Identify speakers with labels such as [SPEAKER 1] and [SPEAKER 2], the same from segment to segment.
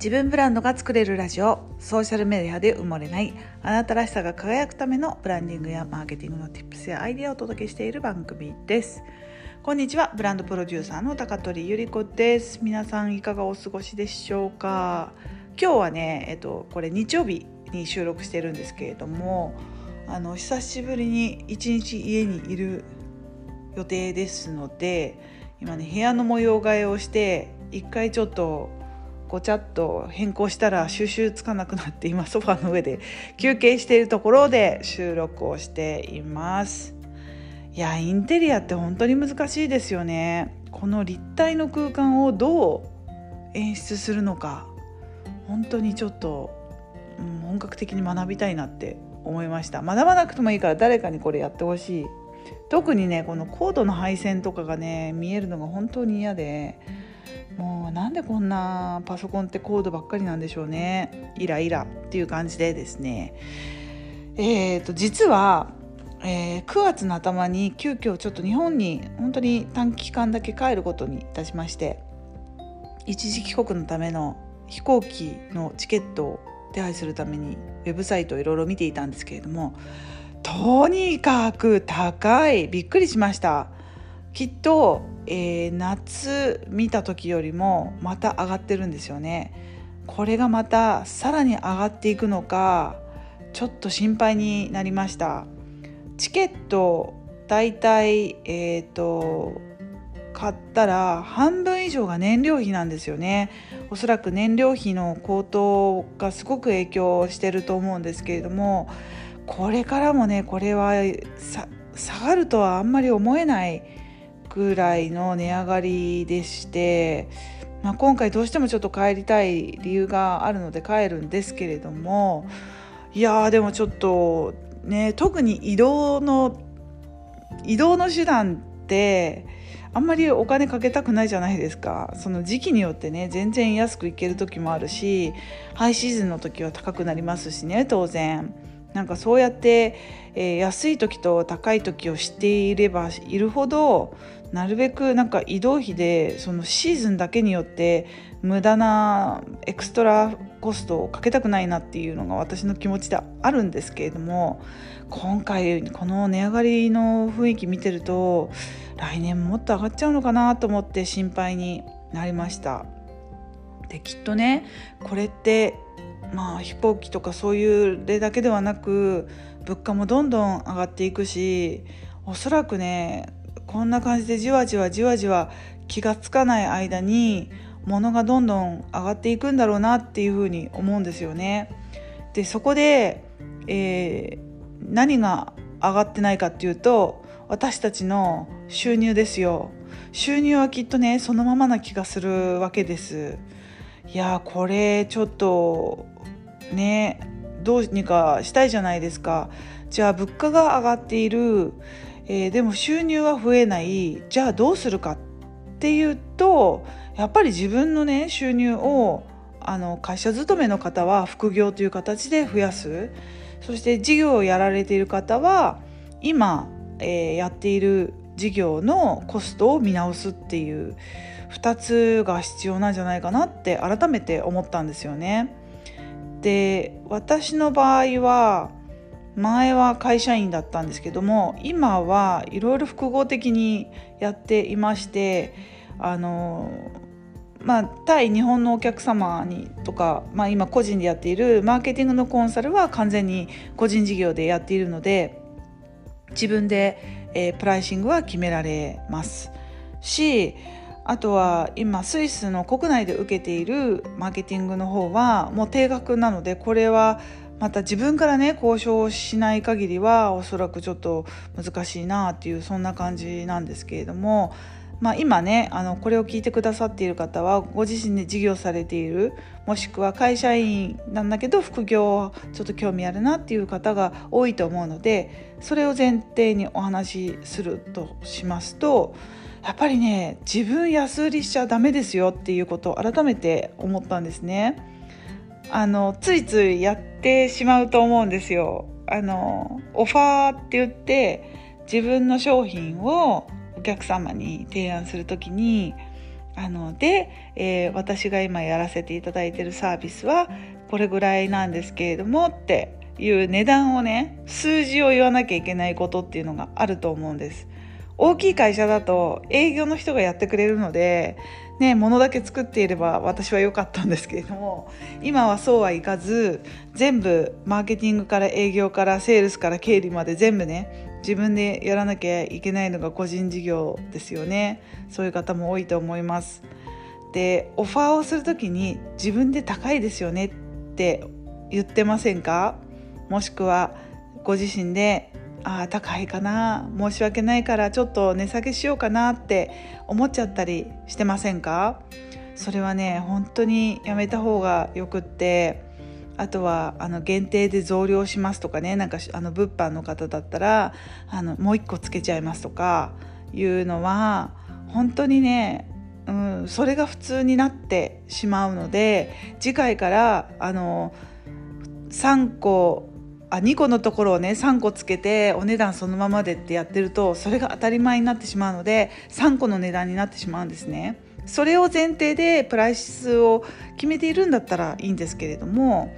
[SPEAKER 1] 自分ブランドが作れるラジオソーシャルメディアで埋もれないあなたらしさが輝くためのブランディングやマーケティングの Tips やアイデアをお届けしている番組です。こんにちはブランドプロデューサーの高取ゆり子です。皆さんいかがお過ごしでしょうか？今日はねえっとこれ日曜日に収録してるんですけれどもあの久しぶりに一日家にいる予定ですので今ね部屋の模様替えをして一回ちょっとごちゃっと変更したら収集つかなくなって今ソファの上で休憩しているところで収録をしています。いやインテリアって本当に難しいですよね。この立体の空間をどう演出するのか。本当にちょっと、うん、本格的に学びたいなって思いました。学ばなくてもいいから誰かにこれやってほしい。特にねこのコードの配線とかがね見えるのが本当に嫌で。もうなんでこんなパソコンってコードばっかりなんでしょうね。イライラっていう感じでですね。えーと、実は、えー、9月の頭に急遽ちょっと日本に本当に短期間だけ帰ることにいたしまして一時帰国のための飛行機のチケットを手配するためにウェブサイトをいろいろ見ていたんですけれどもとにかく高い。びっくりしました。きっとえー、夏見た時よりもまた上がってるんですよね。これがまたさらに上がっていくのかちょっと心配になりました。チケットだいたいえっ、ー、と買ったら半分以上が燃料費なんですよね。おそらく燃料費の高騰がすごく影響してると思うんですけれどもこれからもねこれは下がるとはあんまり思えないぐらいの値上がりでして、まあ、今回どうしてもちょっと帰りたい理由があるので帰るんですけれどもいやーでもちょっとね特に移動の移動の手段ってあんまりお金かけたくないじゃないですかその時期によってね全然安く行ける時もあるしハイシーズンの時は高くなりますしね当然。なんかそうやって、えー、安い時と高い時を知っていればいるほどなるべくなんか移動費でそのシーズンだけによって無駄なエクストラコストをかけたくないなっていうのが私の気持ちであるんですけれども今回この値上がりの雰囲気見てると来年もっと上がっちゃうのかなと思って心配になりました。できっとねこれってまあ飛行機とかそういう例だけではなく物価もどんどん上がっていくしおそらくねこんな感じでじわじわじわじわ気がつかない間に物がどんどん上がっていくんだろうなっていうふうに思うんですよね。でそこで、えー、何が上がってないかっていうと私たちの収入ですよ。収入はきっとねそのままな気がするわけです。いやこれちょっとねどうにかしたいじゃないですかじゃあ物価が上がっている、えー、でも収入は増えないじゃあどうするかっていうとやっぱり自分のね収入をあの会社勤めの方は副業という形で増やすそして事業をやられている方は今、えー、やっている事業のコストを見直すっていう2つが必要なんじゃないかなって改めて思ったんですよね。で私の場合は前は会社員だったんですけども今はいろいろ複合的にやっていましてあのまあ、対日本のお客様にとか、まあ、今個人でやっているマーケティングのコンサルは完全に個人事業でやっているので自分で、えー、プライシングは決められますしあとは今スイスの国内で受けているマーケティングの方はもう定額なのでこれはまた自分からね交渉をしない限りはおそらくちょっと難しいなっていうそんな感じなんですけれども、まあ、今ねあのこれを聞いてくださっている方はご自身で事業されているもしくは会社員なんだけど副業ちょっと興味あるなっていう方が多いと思うのでそれを前提にお話しするとしますとやっぱりね自分安売りしちゃダメですよっていうことを改めて思ったんですね。あのついついやってしまうと思うんですよ。あのオファーって言って自分の商品をお客様に提案する時にあので、えー、私が今やらせていただいてるサービスはこれぐらいなんですけれどもっていう値段をね数字を言わなきゃいけないことっていうのがあると思うんです。大きい会社だと営業の人がやってくれるので、ね、物だけ作っていれば私は良かったんですけれども今はそうはいかず全部マーケティングから営業からセールスから経理まで全部ね自分でやらなきゃいけないのが個人事業ですよね。そういう方も多いと思います。でオファーをする時に自分で高いですよねって言ってませんか？もしくはご自身であ高いかな。申し訳ないからちょっと値下げしようかなって思っちゃったりしてませんか？それはね本当にやめた方がよくって。あとはあの限定で増量しますとかね。なんかあの物販の方だったらあのもう一個つけちゃいますとかいうのは本当にねうん、それが普通になってしまうので次回からあの3個あ2個のところをね3個つけてお値段そのままでってやってるとそれが当たり前になってしまうので3個の値段になってしまうんですね。それを前提でプライスを決めているんだったらいいんですけれども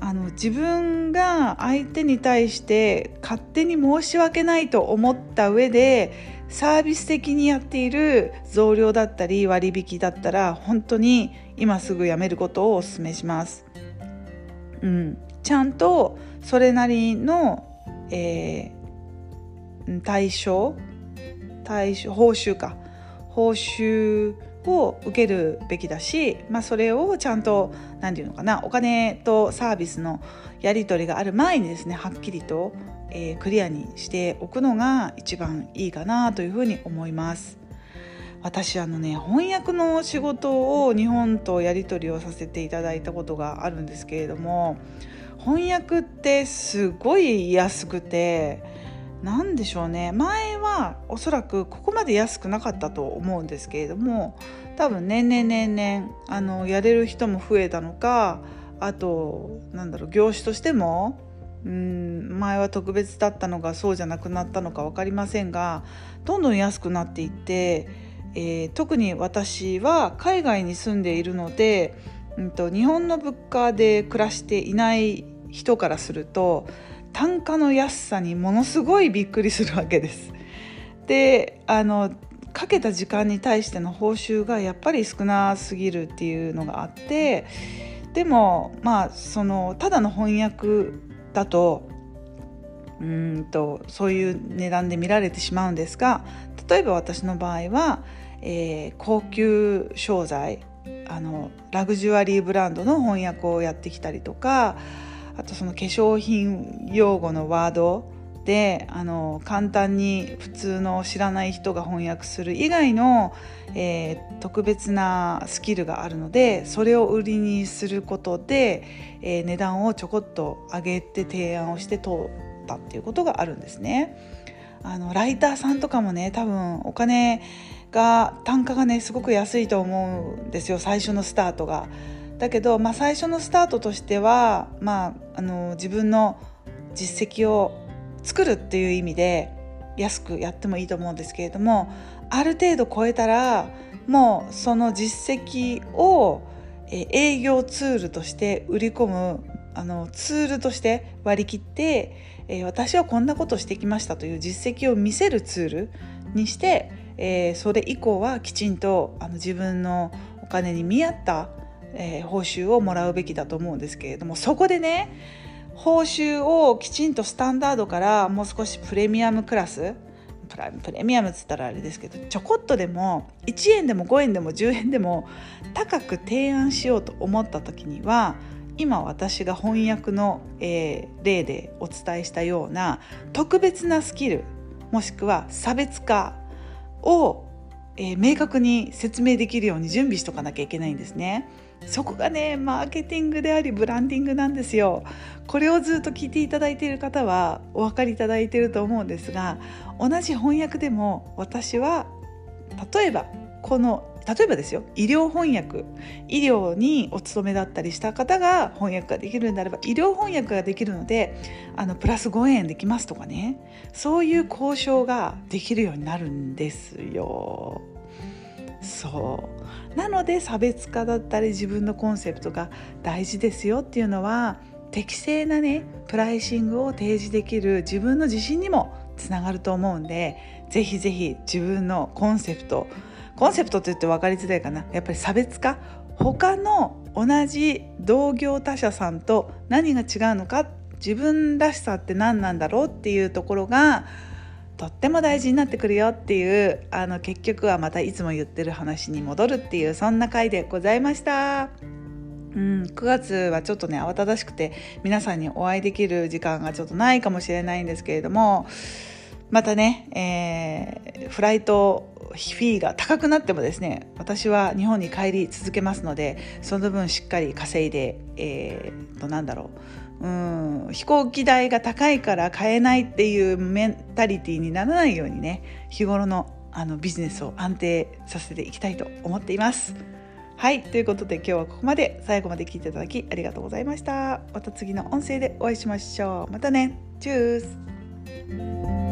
[SPEAKER 1] あの自分が相手に対して勝手に申し訳ないと思った上でサービス的にやっている増量だったり割引だったら本当に今すぐやめることをお勧めします。うん、ちゃんとそれなりの、えー、対象対象報酬か報酬を受けるべきだし、まあ、それをちゃんと何て言うのかなお金とサービスのやり取りがある前にですねはっきりと、えー、クリアにしておくのが一番いいかなというふうに思います。私あのね翻訳の仕事を日本とやり取りをさせていただいたことがあるんですけれども翻訳ってすごい安くて何でしょうね。前はおそらくここまで安くなかったと思うんですけれども多分年々年々あのやれる人も増えたのかあとなんだろう業種としてもうん前は特別だったのがそうじゃなくなったのか分かりませんがどんどん安くなっていって、えー、特に私は海外に住んでいるので、うんと、日本の物価で暮らしていない人からすると単価の安さにものすごいびっくりするわけです。であのかけた時間に対しての報酬がやっぱり少なすぎるっていうのがあってでもまあそのただの翻訳だとうんとそういう値段で見られてしまうんですが例えば私の場合は、えー、高級商材あのラグジュアリーブランドの翻訳をやってきたりとかあとその化粧品用語のワードであの簡単に普通の知らない人が翻訳する以外の、えー、特別なスキルがあるのでそれを売りにすることで、えー、値段をちょこっと上げて提案をして通ったっていうことがあるんですね。あのライターさんとかもね多分お金が単価がねすごく安いと思うんですよ最初のスタートが。だけど、まあ、最初のスタートとしては、まあ、あの自分の実績を作るっていう意味で安くやってもいいと思うんですけれどもある程度超えたらもうその実績を営業ツールとして売り込むあのツールとして割り切って、え私はこんなことしてきましたという実績を見せるツールにして、えそれ以降はきちんとあの自分のお金に見合った、え報酬をもらうべきだと思うんですけれどもそこでね報酬をきちんとスタンダードからもう少しプレミアムクラスプレミアムっつったらあれですけどちょこっとでも1円でも5円でも10円でも高く提案しようと思った時には今私が翻訳の、えー、例でお伝えしたような特別なスキルもしくは差別化を、えー、明確に説明できるように準備しとかなきゃいけないんですね。そこがねマーケティングでありブランディングなんですよこれをずっと聞いていただいている方はお分かりいただいていると思うんですが同じ翻訳でも私は例えばこの例えばですよ医療翻訳医療にお勤めだったりした方が翻訳ができるんであれば医療翻訳ができるのであのプラス5円できますとかねそういう交渉ができるようになるんですよ。そうなので差別化だったり自分のコンセプトが大事ですよっていうのは適正なねプライシングを提示できる自分の自信にもつながると思うんでぜひぜひ自分のコンセプトコンセプトって言って分かりづらいかな。やっぱり差別化。他の同じ同業他社さんと何が違うのか。自分らしさって何なんだろうっていうところが。とっても大事になってくるよっていう。あの結局はまたいつも言ってる話に戻るっていう。そんな回でございました。うん、9月はちょっとね慌ただしくて皆さんにお会いできる時間がちょっとないかもしれないんですけれども。またね、えー、フライトフィーが高くなってもですね私は日本に帰り続けますのでその分しっかり稼いで、えー、となんだろううん飛行機代が高いから買えないっていうメンタリティーにならないようにね日頃のあのビジネスを安定させていきたいと思っています。はいということで今日はここまで。最後まで聞いていただきありがとうございました。また次の音声でお会いしましょう。またね。チュース。